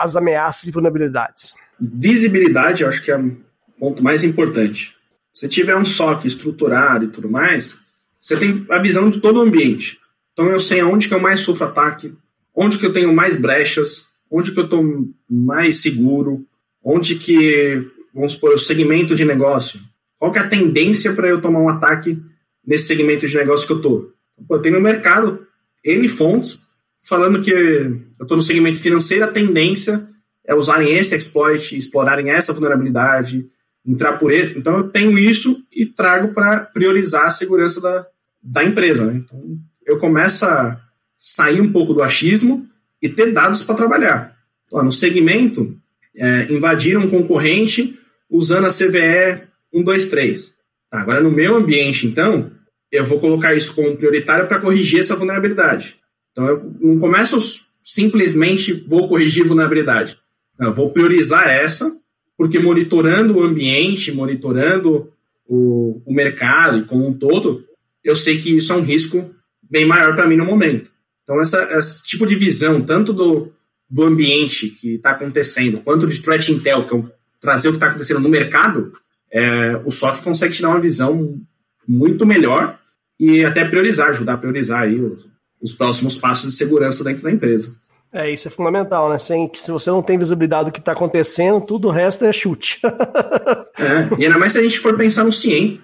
[SPEAKER 3] as ameaças e vulnerabilidades?
[SPEAKER 4] Visibilidade, eu acho que é o ponto mais importante. Se tiver um SOC estruturado e tudo mais, você tem a visão de todo o ambiente. Então eu sei aonde que eu mais sofro ataque, onde que eu tenho mais brechas, onde que eu estou mais seguro, onde que, vamos supor, o segmento de negócio. Qual que é a tendência para eu tomar um ataque nesse segmento de negócio que eu estou? Eu tenho no mercado N fontes falando que eu estou no segmento financeiro, a tendência é usarem esse exploit, explorarem essa vulnerabilidade, entrar por ele. Então eu tenho isso e trago para priorizar a segurança da, da empresa. Né? Então, eu começo a sair um pouco do achismo e ter dados para trabalhar. No segmento, é, invadiram um concorrente usando a CVE 123. Tá, agora, no meu ambiente, então, eu vou colocar isso como prioritário para corrigir essa vulnerabilidade. Então, eu não começo simplesmente vou corrigir vulnerabilidade. Não, eu vou priorizar essa, porque monitorando o ambiente, monitorando o, o mercado como um todo, eu sei que isso é um risco bem maior para mim no momento. Então, essa, esse tipo de visão, tanto do, do ambiente que está acontecendo, quanto de threat intel, que é trazer o que está acontecendo no mercado, é, o SOC consegue te dar uma visão muito melhor e até priorizar, ajudar a priorizar aí os, os próximos passos de segurança dentro da empresa.
[SPEAKER 3] É, isso é fundamental, né? Sem, se você não tem visibilidade do que está acontecendo, tudo o resto é chute.
[SPEAKER 4] é, e ainda mais se a gente for pensar no CIEM.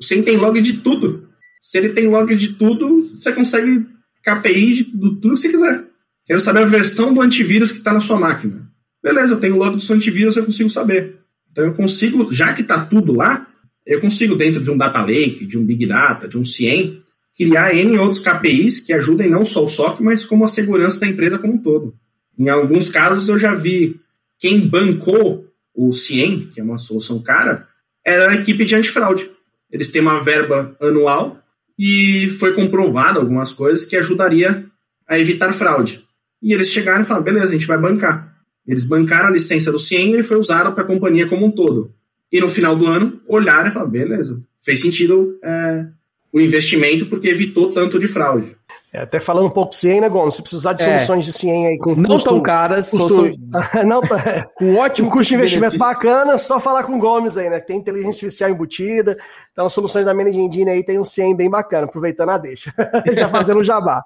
[SPEAKER 4] O CIEM tem log de tudo. Se ele tem log de tudo, você consegue KPI de, tudo que você quiser. Quero saber a versão do antivírus que está na sua máquina. Beleza, eu tenho log do antivírus, eu consigo saber. Então eu consigo, já que está tudo lá, eu consigo, dentro de um data lake, de um big data, de um CIEM, criar N outros KPIs que ajudem não só o SOC, mas como a segurança da empresa como um todo. Em alguns casos eu já vi quem bancou o CIEM, que é uma solução cara, era a equipe de antifraude. Eles têm uma verba anual e foi comprovado algumas coisas que ajudaria a evitar fraude. E eles chegaram e falaram: beleza, a gente vai bancar. Eles bancaram a licença do CIEM e ele foi usado para a companhia como um todo. E no final do ano, olharam e falaram: beleza, fez sentido é, o investimento porque evitou tanto de fraude.
[SPEAKER 3] É, até falando um pouco de CIEM, né, Gomes? Se precisar de é. soluções de CIEM aí com
[SPEAKER 7] não custo, tão caras, custo, são...
[SPEAKER 3] não, é, com ótimo custo de investimento bacana, só falar com o Gomes aí, né? Tem inteligência artificial embutida, então as soluções da Managing Engine aí tem um CIEM bem bacana, aproveitando a deixa. Já fazendo o jabá.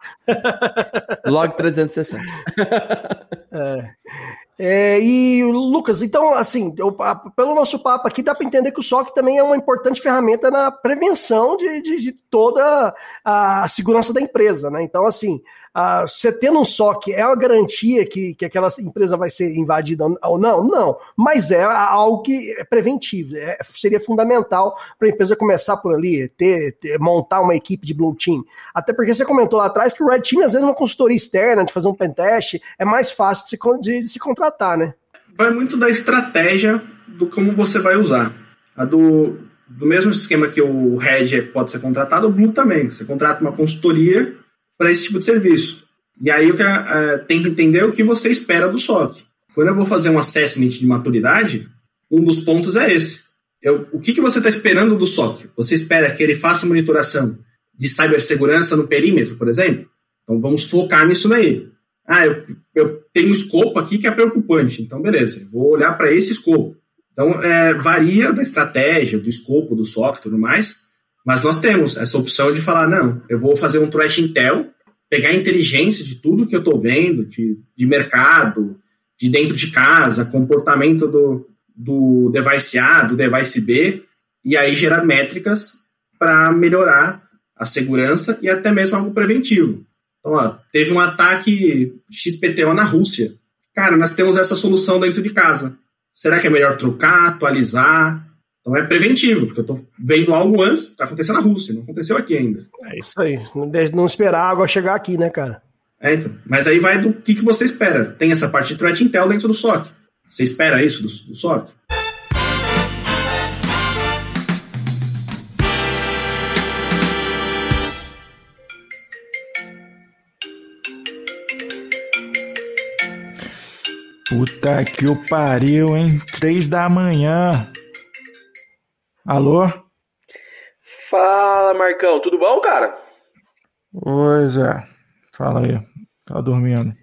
[SPEAKER 7] Log 360.
[SPEAKER 3] é. É, e Lucas, então, assim, eu, pelo nosso papo aqui, dá para entender que o SOC também é uma importante ferramenta na prevenção de, de, de toda a segurança da empresa, né? Então, assim, ah, você tendo um SOC é uma garantia que, que aquela empresa vai ser invadida ou não? Não, mas é algo que é preventivo, é, seria fundamental para a empresa começar por ali, ter, ter, montar uma equipe de Blue Team. Até porque você comentou lá atrás que o Red Team, às vezes, é uma consultoria externa, de fazer um pentest, é mais fácil de se, de, de se contratar, né?
[SPEAKER 4] Vai muito da estratégia do como você vai usar. A do, do mesmo esquema que o Red pode ser contratado, o Blue também. Você contrata uma consultoria para esse tipo de serviço. E aí tem que entender é o que você espera do SOC. Quando eu vou fazer um assessment de maturidade, um dos pontos é esse. Eu, o que, que você está esperando do SOC? Você espera que ele faça monitoração de cibersegurança no perímetro, por exemplo? Então vamos focar nisso daí. Ah, eu, eu tenho um escopo aqui que é preocupante. Então, beleza, vou olhar para esse escopo. Então, é, varia da estratégia, do escopo do SOC e tudo mais, mas nós temos essa opção de falar, não, eu vou fazer um threat intel, pegar a inteligência de tudo que eu estou vendo, de, de mercado, de dentro de casa, comportamento do, do device A, do device B, e aí gerar métricas para melhorar a segurança e até mesmo algo preventivo. Então, ó, teve um ataque XPTO na Rússia. Cara, nós temos essa solução dentro de casa. Será que é melhor trocar, atualizar? Então é preventivo, porque eu estou vendo algo antes, está acontecendo na Rússia, não aconteceu aqui ainda.
[SPEAKER 3] É isso aí, não, não esperar a água chegar aqui, né, cara?
[SPEAKER 4] É, então. Mas aí vai do que, que você espera. Tem essa parte de threat intel dentro do SOC. Você espera isso do, do SOC?
[SPEAKER 1] Puta que o pariu, hein? Três da manhã. Alô?
[SPEAKER 2] Fala, Marcão, tudo bom, cara?
[SPEAKER 1] Oi, Zé. Fala aí. Tá dormindo.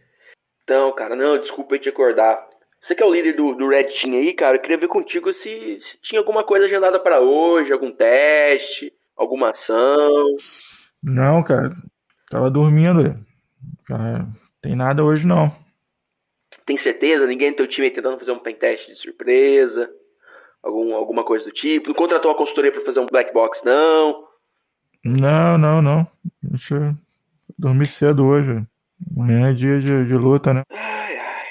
[SPEAKER 2] Então, cara, não, desculpa te acordar. Você que é o líder do, do Red Team aí, cara, eu queria ver contigo se, se tinha alguma coisa agendada para hoje, algum teste, alguma ação.
[SPEAKER 1] Não, cara. Tava dormindo. Cara, tem nada hoje não.
[SPEAKER 2] Tem certeza? Ninguém do teu time aí tentando fazer um pen teste de surpresa? Algum, alguma coisa do tipo? Não contratou uma consultoria para fazer um black box, não?
[SPEAKER 1] Não, não, não. Deixa eu dormir cedo hoje. Amanhã é dia de, de luta, né?
[SPEAKER 2] Ai, ai.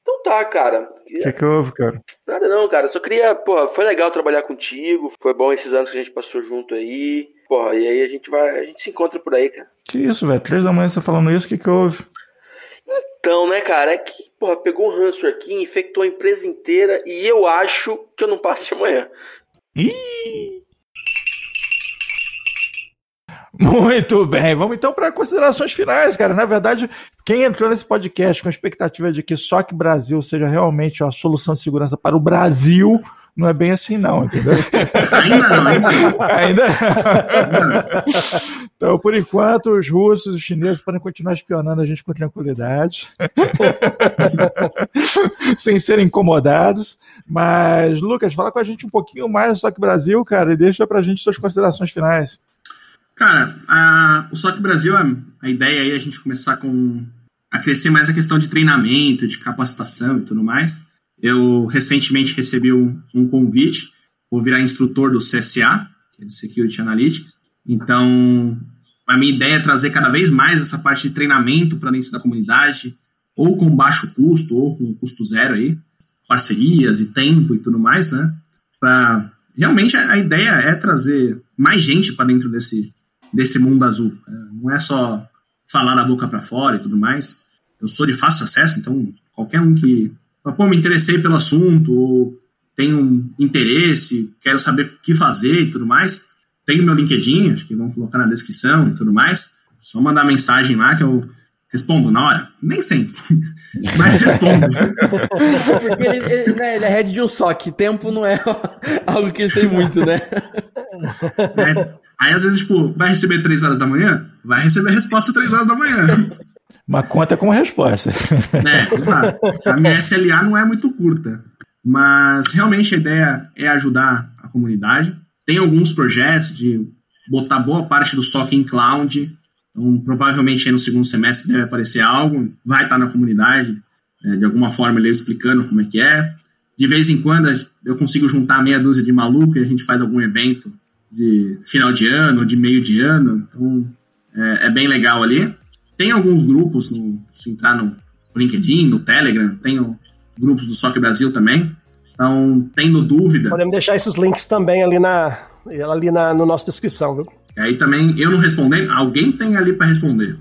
[SPEAKER 2] Então tá, cara.
[SPEAKER 1] O que, que houve, cara?
[SPEAKER 2] Nada não, cara. Só queria, porra, foi legal trabalhar contigo. Foi bom esses anos que a gente passou junto aí. Porra, e aí a gente vai. A gente se encontra por aí, cara.
[SPEAKER 1] Que isso, velho? Três da manhã você falando isso, o que, que houve?
[SPEAKER 2] Então, né, cara, é que, porra, pegou um ranço aqui, infectou a empresa inteira e eu acho que eu não passo de amanhã.
[SPEAKER 1] Ih! Muito bem, vamos então para considerações finais, cara. Na verdade, quem entrou nesse podcast com a expectativa de que só que Brasil seja realmente a solução de segurança para o Brasil, não é bem assim, não, entendeu? ainda não, ainda. ainda Então, por enquanto, os russos e os chineses podem continuar espionando a gente com tranquilidade, sem serem incomodados. Mas, Lucas, fala com a gente um pouquinho mais do SOC Brasil, cara, e deixa pra gente suas considerações finais.
[SPEAKER 4] Cara, a, o SOC Brasil, a, a ideia aí é a gente começar com a crescer mais a questão de treinamento, de capacitação e tudo mais. Eu recentemente recebi um, um convite, vou virar instrutor do CSA, que é de Security Analytics. Então, a minha ideia é trazer cada vez mais essa parte de treinamento para dentro da comunidade, ou com baixo custo, ou com custo zero aí, parcerias e tempo e tudo mais, né? Pra, realmente a, ideia é trazer mais gente para dentro desse, desse mundo azul. É, não é só falar da boca para fora e tudo mais. eu sou de fácil acesso, então qualquer um que, pô, me interessei pelo assunto, ou tenho interesse, quero saber o que fazer e tudo mais, tem o meu LinkedIn, acho que vão colocar na descrição e tudo mais. Só mandar mensagem lá que eu respondo na hora. Nem sempre, mas respondo.
[SPEAKER 2] Porque ele, ele, né, ele é head de um SOC, tempo não é algo que tem muito, né?
[SPEAKER 4] É. Aí às vezes, tipo, vai receber 3 horas da manhã? Vai receber a resposta 3 horas da manhã.
[SPEAKER 1] Uma conta com resposta.
[SPEAKER 4] É, exato. A minha SLA não é muito curta. Mas realmente a ideia é ajudar a comunidade. Tem alguns projetos de botar boa parte do SOC em cloud. Então, provavelmente no segundo semestre deve aparecer algo, vai estar na comunidade, é, de alguma forma ele explicando como é que é. De vez em quando eu consigo juntar meia dúzia de maluco e a gente faz algum evento de final de ano, de meio de ano. Então, é, é bem legal ali. Tem alguns grupos, no, se entrar no LinkedIn, no Telegram, tem grupos do SOC Brasil também. Então, tendo dúvida.
[SPEAKER 3] Podemos deixar esses links também ali na, ali na no nossa descrição, viu?
[SPEAKER 4] Aí também, eu não respondendo, alguém tem ali para responder.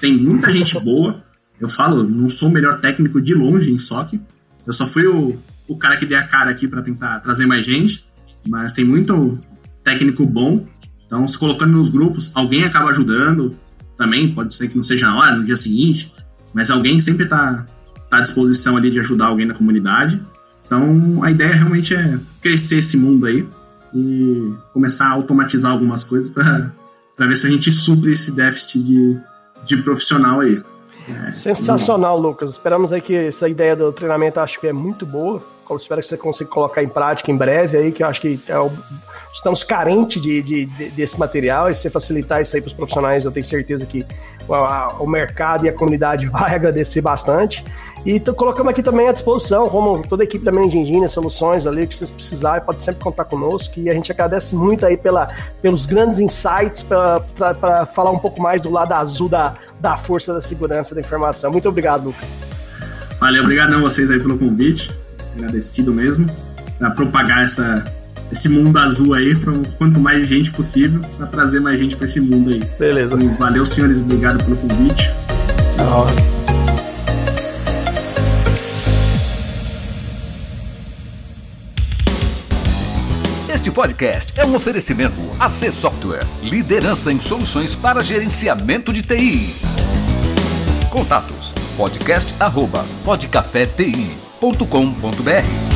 [SPEAKER 4] Tem muita gente boa. Eu falo, não sou o melhor técnico de longe em SOC. Eu só fui o, o cara que dei a cara aqui para tentar trazer mais gente. Mas tem muito técnico bom. Então, se colocando nos grupos, alguém acaba ajudando também. Pode ser que não seja na hora, no dia seguinte. Mas alguém sempre está tá à disposição ali de ajudar alguém na comunidade. Então, a ideia realmente é crescer esse mundo aí e começar a automatizar algumas coisas para ver se a gente supre esse déficit de, de profissional aí.
[SPEAKER 3] É, Sensacional, Lucas. Esperamos aí que essa ideia do treinamento acho que é muito boa. Espero que você consiga colocar em prática em breve aí, que eu acho que é o, estamos carentes de, de, de, desse material e se facilitar isso aí para os profissionais, eu tenho certeza que o, a, o mercado e a comunidade vai agradecer bastante. E colocamos aqui também à disposição, como toda a equipe da Meningina, soluções ali, que vocês precisarem, pode sempre contar conosco. E a gente agradece muito aí pela, pelos grandes insights, para falar um pouco mais do lado azul da, da força da segurança da informação. Muito obrigado, Lucas.
[SPEAKER 4] Valeu, obrigado a vocês aí pelo convite. Agradecido mesmo. Para propagar essa, esse mundo azul aí para quanto mais gente possível, para trazer mais gente para esse mundo aí.
[SPEAKER 3] Beleza.
[SPEAKER 4] Então, valeu, senhores. Obrigado pelo convite.
[SPEAKER 3] Tá
[SPEAKER 8] Este podcast é um oferecimento AC Software, liderança em soluções para gerenciamento de TI. Contatos podcast@podcafeti.com.br